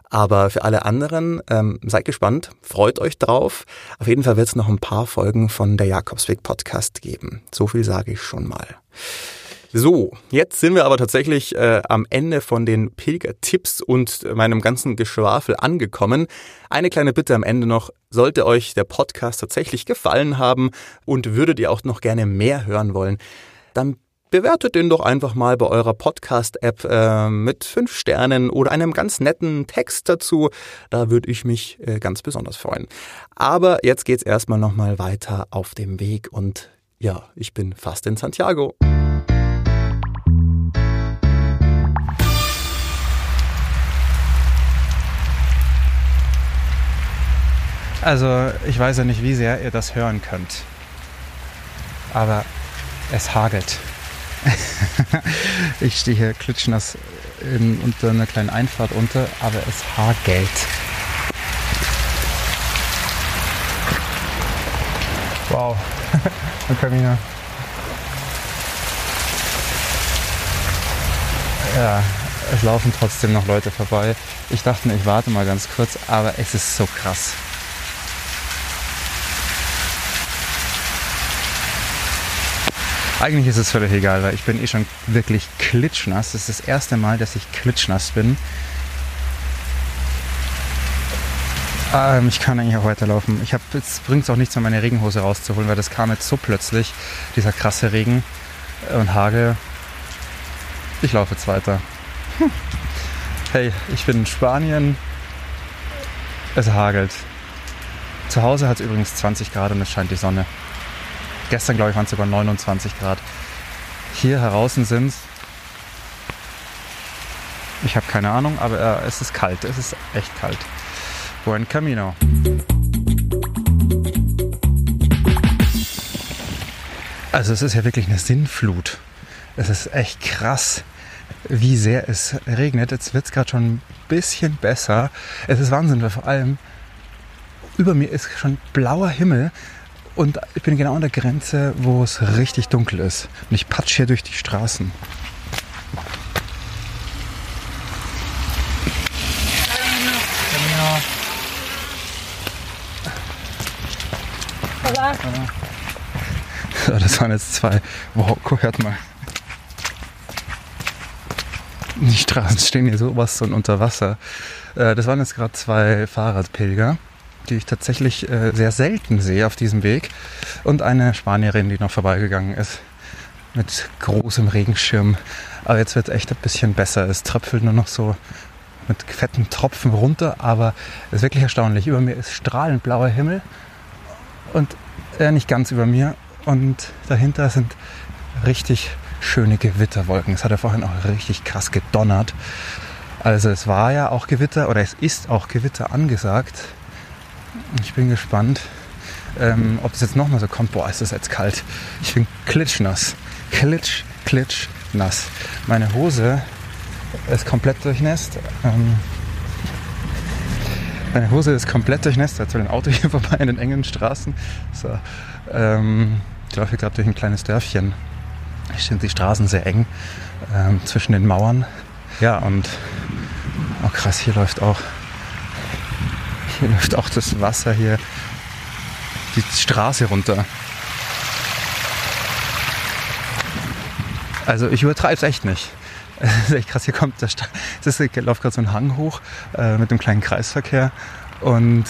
S3: Aber für alle anderen, ähm, seid gespannt, freut euch drauf. Auf jeden Fall wird es noch ein paar Folgen von der Jakobsweg Podcast geben. So viel sage ich schon mal. So, jetzt sind wir aber tatsächlich äh, am Ende von den Pilgertipps und meinem ganzen Geschwafel angekommen. Eine kleine Bitte am Ende noch. Sollte euch der Podcast tatsächlich gefallen haben und würdet ihr auch noch gerne mehr hören wollen, dann bewertet den doch einfach mal bei eurer Podcast-App äh, mit fünf Sternen oder einem ganz netten Text dazu. Da würde ich mich äh, ganz besonders freuen. Aber jetzt geht's erstmal nochmal weiter auf dem Weg und ja, ich bin fast in Santiago.
S2: Also ich weiß ja nicht, wie sehr ihr das hören könnt. Aber es hagelt. ich stehe hier klitschnass in, unter einer kleinen Einfahrt unter, aber es hagelt. Wow, ein Kaminer. Ja, es laufen trotzdem noch Leute vorbei. Ich dachte mir, ich warte mal ganz kurz, aber es ist so krass. Eigentlich ist es völlig egal, weil ich bin eh schon wirklich klitschnass. Das ist das erste Mal, dass ich klitschnass bin. Ähm, ich kann eigentlich auch weiterlaufen. Ich habe jetzt bringt es auch nichts, meine Regenhose rauszuholen, weil das kam jetzt so plötzlich, dieser krasse Regen und Hagel. Ich laufe jetzt weiter. Hm. Hey, ich bin in Spanien. Es hagelt. Zu Hause hat es übrigens 20 Grad und es scheint die Sonne. Gestern, glaube ich, waren es sogar 29 Grad. Hier draußen sind es, ich habe keine Ahnung, aber äh, es ist kalt. Es ist echt kalt. Buen Camino. Also es ist ja wirklich eine Sinnflut. Es ist echt krass, wie sehr es regnet. Jetzt wird es gerade schon ein bisschen besser. Es ist Wahnsinn, weil vor allem über mir ist schon blauer Himmel. Und ich bin genau an der Grenze, wo es richtig dunkel ist. Und ich patsch hier durch die Straßen. So, das waren jetzt zwei. Wow, hört mal. Die Straßen stehen hier sowas von unter Wasser. Äh, das waren jetzt gerade zwei Fahrradpilger die ich tatsächlich äh, sehr selten sehe auf diesem Weg. Und eine Spanierin, die noch vorbeigegangen ist mit großem Regenschirm. Aber jetzt wird es echt ein bisschen besser. Es tröpfelt nur noch so mit fetten Tropfen runter, aber es ist wirklich erstaunlich. Über mir ist strahlend blauer Himmel und äh, nicht ganz über mir. Und dahinter sind richtig schöne Gewitterwolken. Es hat ja vorhin auch richtig krass gedonnert. Also es war ja auch Gewitter oder es ist auch Gewitter angesagt. Ich bin gespannt, ähm, ob es jetzt nochmal so kommt. Boah, ist das jetzt kalt. Ich bin klitschnass. Klitsch, klitsch, nass. Meine Hose ist komplett durchnässt. Ähm, meine Hose ist komplett durchnässt. Da ist ein Auto hier vorbei in den engen Straßen. So, ähm, ich laufe hier gerade durch ein kleines Dörfchen. Hier sind die Straßen sehr eng ähm, zwischen den Mauern. Ja, und oh krass, hier läuft auch hier läuft auch das Wasser hier die Straße runter. Also ich übertreibe es echt nicht. Das ist echt krass. Hier kommt der Sta das ist, läuft gerade so ein Hang hoch äh, mit einem kleinen Kreisverkehr und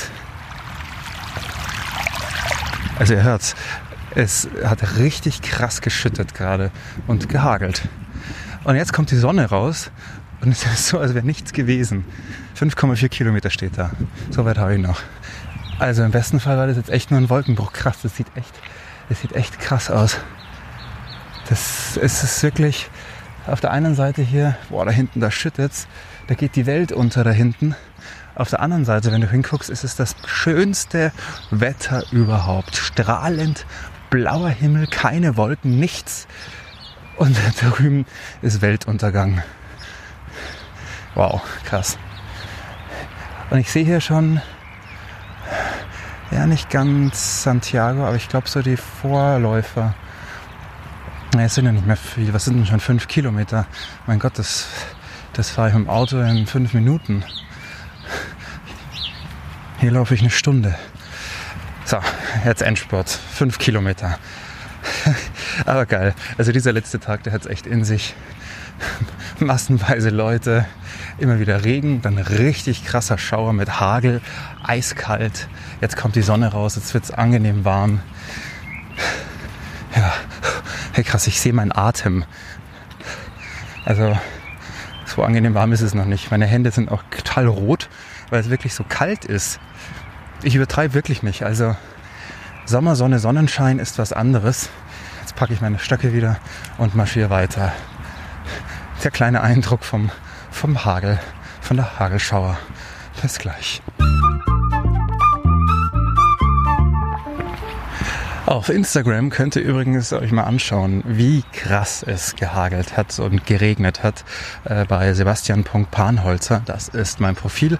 S2: also ihr hört's, es hat richtig krass geschüttet gerade und gehagelt. Und jetzt kommt die Sonne raus und es ist so, als wäre nichts gewesen. 5,4 Kilometer steht da. So weit habe ich noch. Also im besten Fall war das jetzt echt nur ein Wolkenbruch. Krass, das sieht echt, das sieht echt krass aus. Das es ist wirklich auf der einen Seite hier, boah, da hinten, da schüttet's. Da geht die Welt unter da hinten. Auf der anderen Seite, wenn du hinguckst, ist es das schönste Wetter überhaupt. Strahlend blauer Himmel, keine Wolken, nichts. Und da drüben ist Weltuntergang. Wow, krass. Und ich sehe hier schon, ja nicht ganz Santiago, aber ich glaube so die Vorläufer. Es sind ja nicht mehr viel. Was sind denn schon fünf Kilometer? Mein Gott, das, das fahre ich mit dem Auto in fünf Minuten. Hier laufe ich eine Stunde. So, jetzt Endspurt. Fünf Kilometer. Aber geil. Also dieser letzte Tag, der hat es echt in sich. Massenweise Leute, immer wieder Regen, dann richtig krasser Schauer mit Hagel, eiskalt. Jetzt kommt die Sonne raus, jetzt wird es angenehm warm. Ja, hey krass, ich sehe meinen Atem. Also so angenehm warm ist es noch nicht. Meine Hände sind auch total rot, weil es wirklich so kalt ist. Ich übertreibe wirklich nicht. Also Sommer, Sonne, Sonnenschein ist was anderes. Jetzt packe ich meine Stöcke wieder und marschiere weiter. Der kleine Eindruck vom, vom Hagel, von der Hagelschauer. Bis gleich. Auf Instagram könnt ihr übrigens euch mal anschauen, wie krass es gehagelt hat und geregnet hat äh, bei Sebastian.Panholzer. Das ist mein Profil.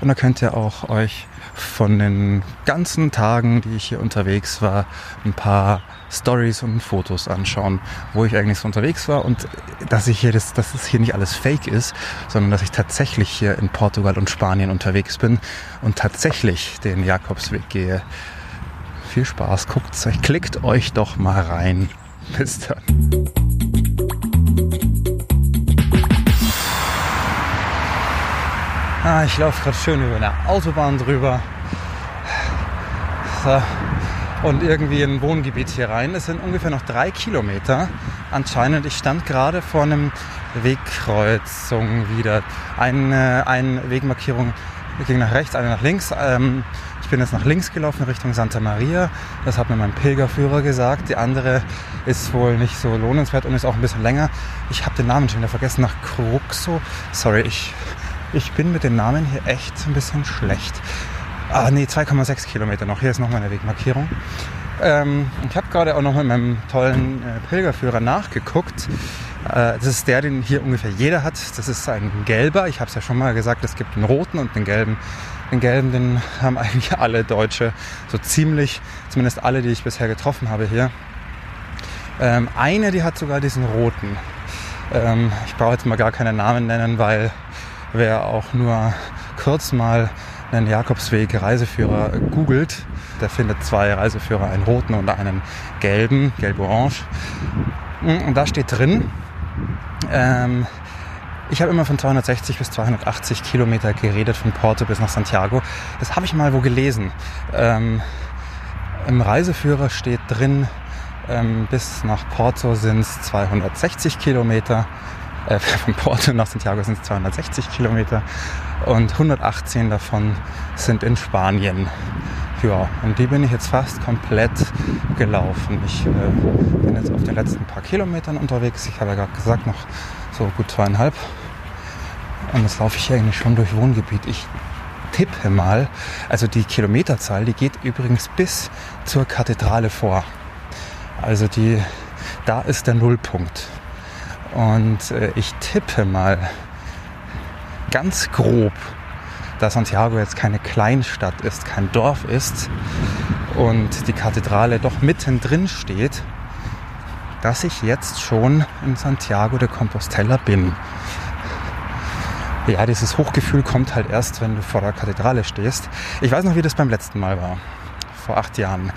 S2: Und da könnt ihr auch euch von den ganzen Tagen, die ich hier unterwegs war, ein paar Stories und Fotos anschauen, wo ich eigentlich so unterwegs war und dass ich hier das, dass es hier nicht alles Fake ist, sondern dass ich tatsächlich hier in Portugal und Spanien unterwegs bin und tatsächlich den Jakobsweg gehe. Viel Spaß, guckt euch, klickt euch doch mal rein. Bis dann. Ah, ich laufe gerade schön über eine Autobahn drüber. So. Und irgendwie in ein Wohngebiet hier rein. Es sind ungefähr noch drei Kilometer. Anscheinend, ich stand gerade vor einem Wegkreuzung wieder. Eine, eine Wegmarkierung ging nach rechts, eine nach links. Ähm, ich bin jetzt nach links gelaufen Richtung Santa Maria. Das hat mir mein Pilgerführer gesagt. Die andere ist wohl nicht so lohnenswert und ist auch ein bisschen länger. Ich habe den Namen schon wieder vergessen. Nach Cruxo. Sorry, ich ich bin mit den Namen hier echt ein bisschen schlecht. Ah, nee, 2,6 Kilometer noch. Hier ist noch meine Wegmarkierung. Ähm, ich habe gerade auch noch mit meinem tollen äh, Pilgerführer nachgeguckt. Äh, das ist der, den hier ungefähr jeder hat. Das ist ein gelber. Ich habe es ja schon mal gesagt, es gibt einen roten und einen gelben. Den gelben, den haben eigentlich alle Deutsche so ziemlich, zumindest alle, die ich bisher getroffen habe hier. Ähm, eine, die hat sogar diesen roten. Ähm, ich brauche jetzt mal gar keine Namen nennen, weil wer auch nur kurz mal einen Jakobsweg Reiseführer googelt, der findet zwei Reiseführer, einen roten und einen gelben, gelb-orange. Und da steht drin, ähm, ich habe immer von 260 bis 280 Kilometer geredet, von Porto bis nach Santiago. Das habe ich mal wo gelesen. Ähm, Im Reiseführer steht drin, ähm, bis nach Porto sind es 260 Kilometer äh, von Porto nach Santiago sind es 260 Kilometer und 118 davon sind in Spanien. Ja, und die bin ich jetzt fast komplett gelaufen. Ich äh, bin jetzt auf den letzten paar Kilometern unterwegs. Ich habe ja gerade gesagt, noch so gut zweieinhalb. Und jetzt laufe ich eigentlich schon durch Wohngebiet. Ich tippe mal, also die Kilometerzahl, die geht übrigens bis zur Kathedrale vor. Also die, da ist der Nullpunkt. Und äh, ich tippe mal ganz grob, da Santiago jetzt keine Kleinstadt ist, kein Dorf ist und die Kathedrale doch mittendrin steht, dass ich jetzt schon in Santiago de Compostela bin. Ja, dieses Hochgefühl kommt halt erst, wenn du vor der Kathedrale stehst. Ich weiß noch, wie das beim letzten Mal war, vor acht Jahren.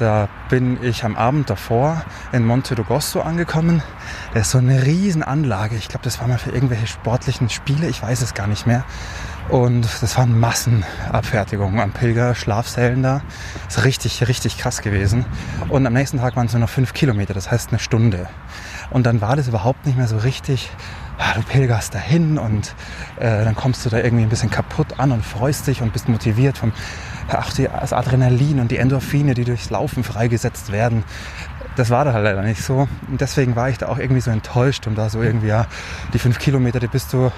S2: Da bin ich am Abend davor in Monte d'Agosto angekommen. Das ist so eine Riesenanlage. Ich glaube, das war mal für irgendwelche sportlichen Spiele. Ich weiß es gar nicht mehr. Und das waren Massenabfertigungen an Pilgerschlafsälen da. Das ist richtig, richtig krass gewesen. Und am nächsten Tag waren es nur noch fünf Kilometer, das heißt eine Stunde. Und dann war das überhaupt nicht mehr so richtig, ah, du pilgerst dahin und äh, dann kommst du da irgendwie ein bisschen kaputt an und freust dich und bist motiviert vom auch die, das Adrenalin und die Endorphine, die durchs Laufen freigesetzt werden. Das war da halt leider nicht so. Und deswegen war ich da auch irgendwie so enttäuscht und da so irgendwie, ja, die fünf Kilometer, die bist du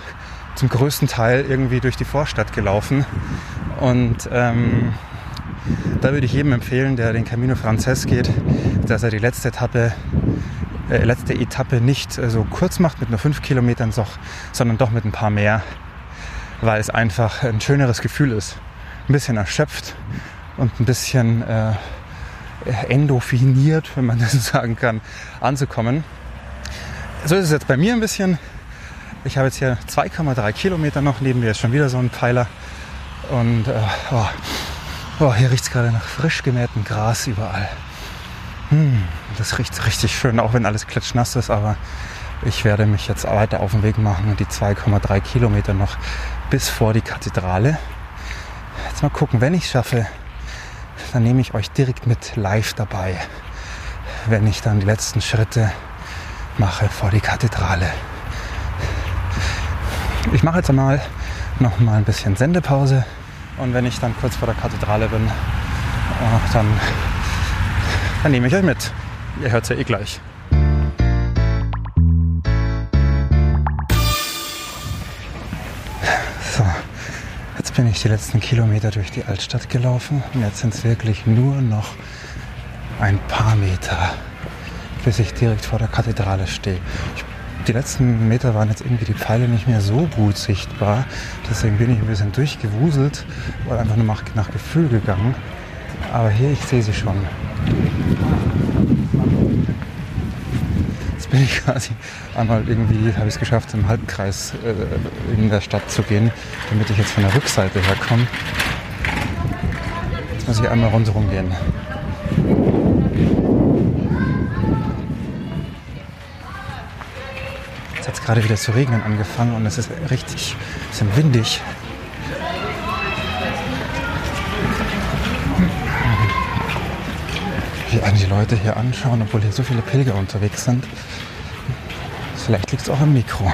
S2: zum größten Teil irgendwie durch die Vorstadt gelaufen. Und ähm, da würde ich jedem empfehlen, der den Camino Frances geht, dass er die letzte Etappe äh, letzte Etappe nicht äh, so kurz macht mit nur fünf Kilometern, doch, sondern doch mit ein paar mehr, weil es einfach ein schöneres Gefühl ist. Ein bisschen erschöpft und ein bisschen äh, endorphiniert, wenn man das so sagen kann, anzukommen. So ist es jetzt bei mir ein bisschen. Ich habe jetzt hier 2,3 Kilometer noch. Neben mir ist schon wieder so ein Pfeiler. Und äh, oh, oh, hier riecht es gerade nach frisch gemähtem Gras überall. Hm, das riecht richtig schön, auch wenn alles klitschnass ist. Aber ich werde mich jetzt weiter auf den Weg machen und die 2,3 Kilometer noch bis vor die Kathedrale. Jetzt mal gucken, wenn ich es schaffe, dann nehme ich euch direkt mit live dabei, wenn ich dann die letzten Schritte mache vor die Kathedrale. Ich mache jetzt einmal noch mal ein bisschen Sendepause und wenn ich dann kurz vor der Kathedrale bin, äh, dann, dann nehme ich euch mit. Ihr hört es ja eh gleich. So, jetzt bin ich die letzten Kilometer durch die Altstadt gelaufen und jetzt sind es wirklich nur noch ein paar Meter, bis ich direkt vor der Kathedrale stehe. Die letzten Meter waren jetzt irgendwie die Pfeile nicht mehr so gut sichtbar. Deswegen bin ich ein bisschen durchgewuselt und einfach nur nach Gefühl gegangen. Aber hier, ich sehe sie schon. Jetzt bin ich quasi einmal irgendwie, habe ich es geschafft, im Halbkreis äh, in der Stadt zu gehen, damit ich jetzt von der Rückseite herkomme. Jetzt muss ich einmal rundherum gehen. gerade wieder zu regnen angefangen und es ist richtig ein bisschen windig. Wie einen die Leute hier anschauen, obwohl hier so viele Pilger unterwegs sind. Vielleicht liegt es auch am Mikro.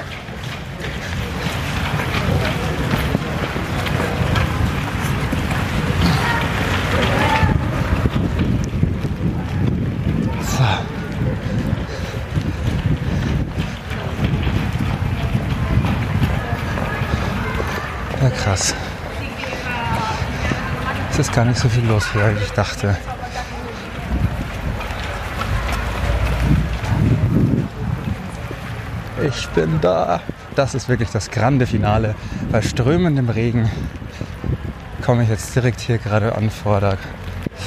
S2: krass. Es ist gar nicht so viel los hier, als ich dachte. Ich bin da. Das ist wirklich das grande Finale. Bei strömendem Regen komme ich jetzt direkt hier gerade an vor der,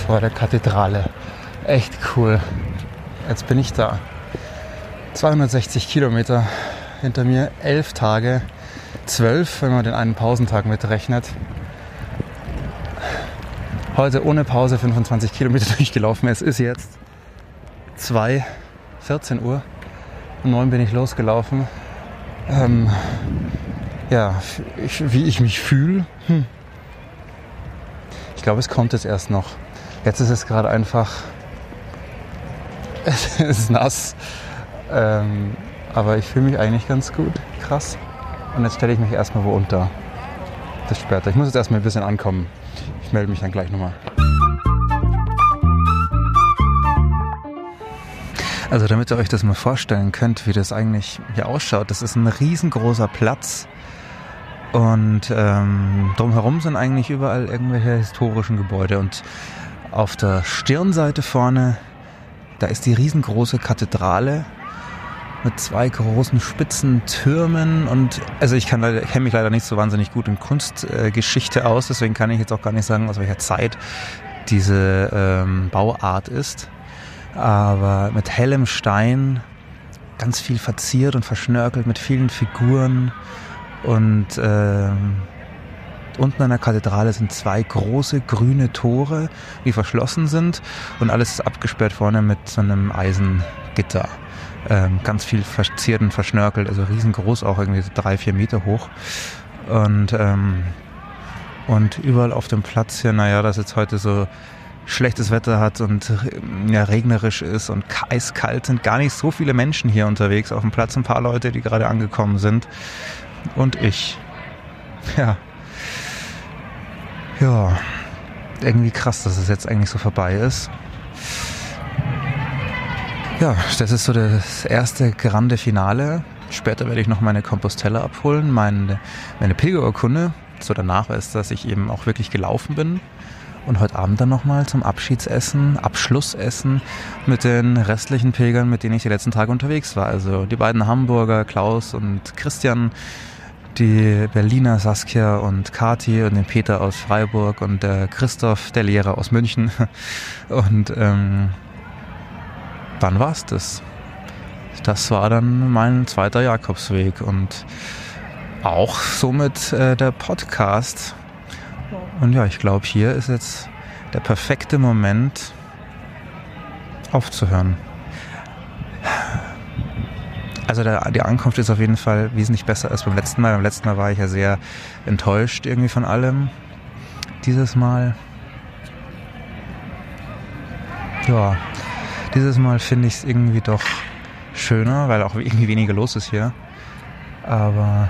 S2: vor der Kathedrale. Echt cool. Jetzt bin ich da. 260 Kilometer hinter mir, elf Tage zwölf, wenn man den einen Pausentag mitrechnet. Heute ohne Pause 25 Kilometer durchgelaufen. Es ist jetzt 2, 14 Uhr. Um 9 bin ich losgelaufen. Ähm, ja, ich, wie ich mich fühle. Hm. Ich glaube, es kommt jetzt erst noch. Jetzt ist es gerade einfach. Es ist nass. Ähm, aber ich fühle mich eigentlich ganz gut. Krass. Und jetzt stelle ich mich erstmal wo unter. Bis später. Ich muss jetzt erstmal ein bisschen ankommen. Ich melde mich dann gleich nochmal. Also damit ihr euch das mal vorstellen könnt, wie das eigentlich hier ausschaut. Das ist ein riesengroßer Platz und ähm, drumherum sind eigentlich überall irgendwelche historischen Gebäude und auf der Stirnseite vorne, da ist die riesengroße Kathedrale mit zwei großen spitzen Türmen und also ich kann kenne mich leider nicht so wahnsinnig gut in Kunstgeschichte äh, aus, deswegen kann ich jetzt auch gar nicht sagen, aus welcher Zeit diese ähm, Bauart ist. Aber mit hellem Stein, ganz viel verziert und verschnörkelt mit vielen Figuren und ähm, unten an der Kathedrale sind zwei große grüne Tore, die verschlossen sind und alles ist abgesperrt vorne mit so einem Eisengitter ähm, ganz viel verziert und verschnörkelt, also riesengroß, auch irgendwie drei, vier Meter hoch. Und, ähm, und überall auf dem Platz hier, naja, dass jetzt heute so schlechtes Wetter hat und ja, regnerisch ist und eiskalt sind gar nicht so viele Menschen hier unterwegs auf dem Platz. Ein paar Leute, die gerade angekommen sind. Und ich. Ja. Ja. Irgendwie krass, dass es jetzt eigentlich so vorbei ist. Ja, das ist so das erste grande Finale. Später werde ich noch meine Compostella abholen, meine, meine Pilgerurkunde. so der Nachweis, dass ich eben auch wirklich gelaufen bin. Und heute Abend dann nochmal zum Abschiedsessen, Abschlussessen mit den restlichen Pilgern, mit denen ich die letzten Tage unterwegs war. Also die beiden Hamburger, Klaus und Christian, die Berliner Saskia und Kati und den Peter aus Freiburg und der Christoph, der Lehrer aus München. Und ähm, dann war's das. Das war dann mein zweiter Jakobsweg und auch somit äh, der Podcast. Und ja, ich glaube, hier ist jetzt der perfekte Moment aufzuhören. Also der, die Ankunft ist auf jeden Fall wesentlich besser als beim letzten Mal. Beim letzten Mal war ich ja sehr enttäuscht irgendwie von allem. Dieses Mal, ja, dieses Mal finde ich es irgendwie doch schöner, weil auch irgendwie weniger los ist hier. Aber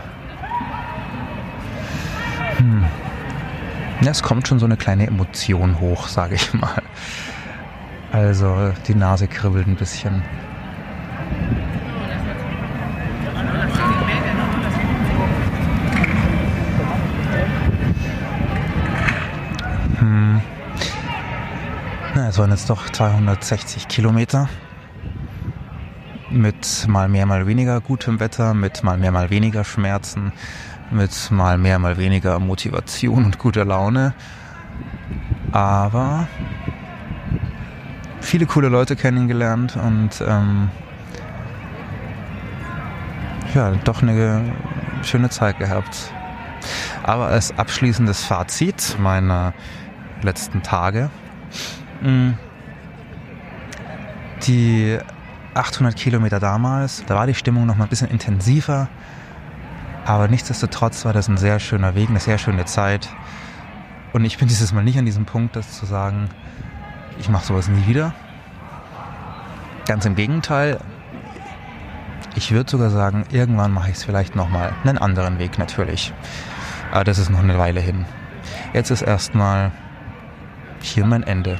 S2: hm, es kommt schon so eine kleine Emotion hoch, sage ich mal. Also die Nase kribbelt ein bisschen. Hm. Es waren jetzt doch 260 Kilometer mit mal mehr, mal weniger gutem Wetter, mit mal mehr, mal weniger Schmerzen, mit mal mehr, mal weniger Motivation und guter Laune. Aber viele coole Leute kennengelernt und ähm, ja, doch eine schöne Zeit gehabt. Aber als abschließendes Fazit meiner letzten Tage, mm, die 800 Kilometer damals, da war die Stimmung noch mal ein bisschen intensiver, aber nichtsdestotrotz war das ein sehr schöner Weg, eine sehr schöne Zeit. Und ich bin dieses Mal nicht an diesem Punkt, das zu sagen, ich mache sowas nie wieder. Ganz im Gegenteil. Ich würde sogar sagen, irgendwann mache ich es vielleicht nochmal. Einen anderen Weg natürlich. Aber das ist noch eine Weile hin. Jetzt ist erstmal hier mein Ende.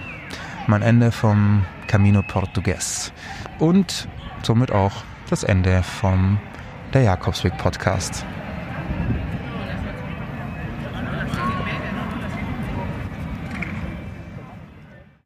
S2: Mein Ende vom Camino Portugues. Und somit auch das Ende vom der Jakobsweg Podcast.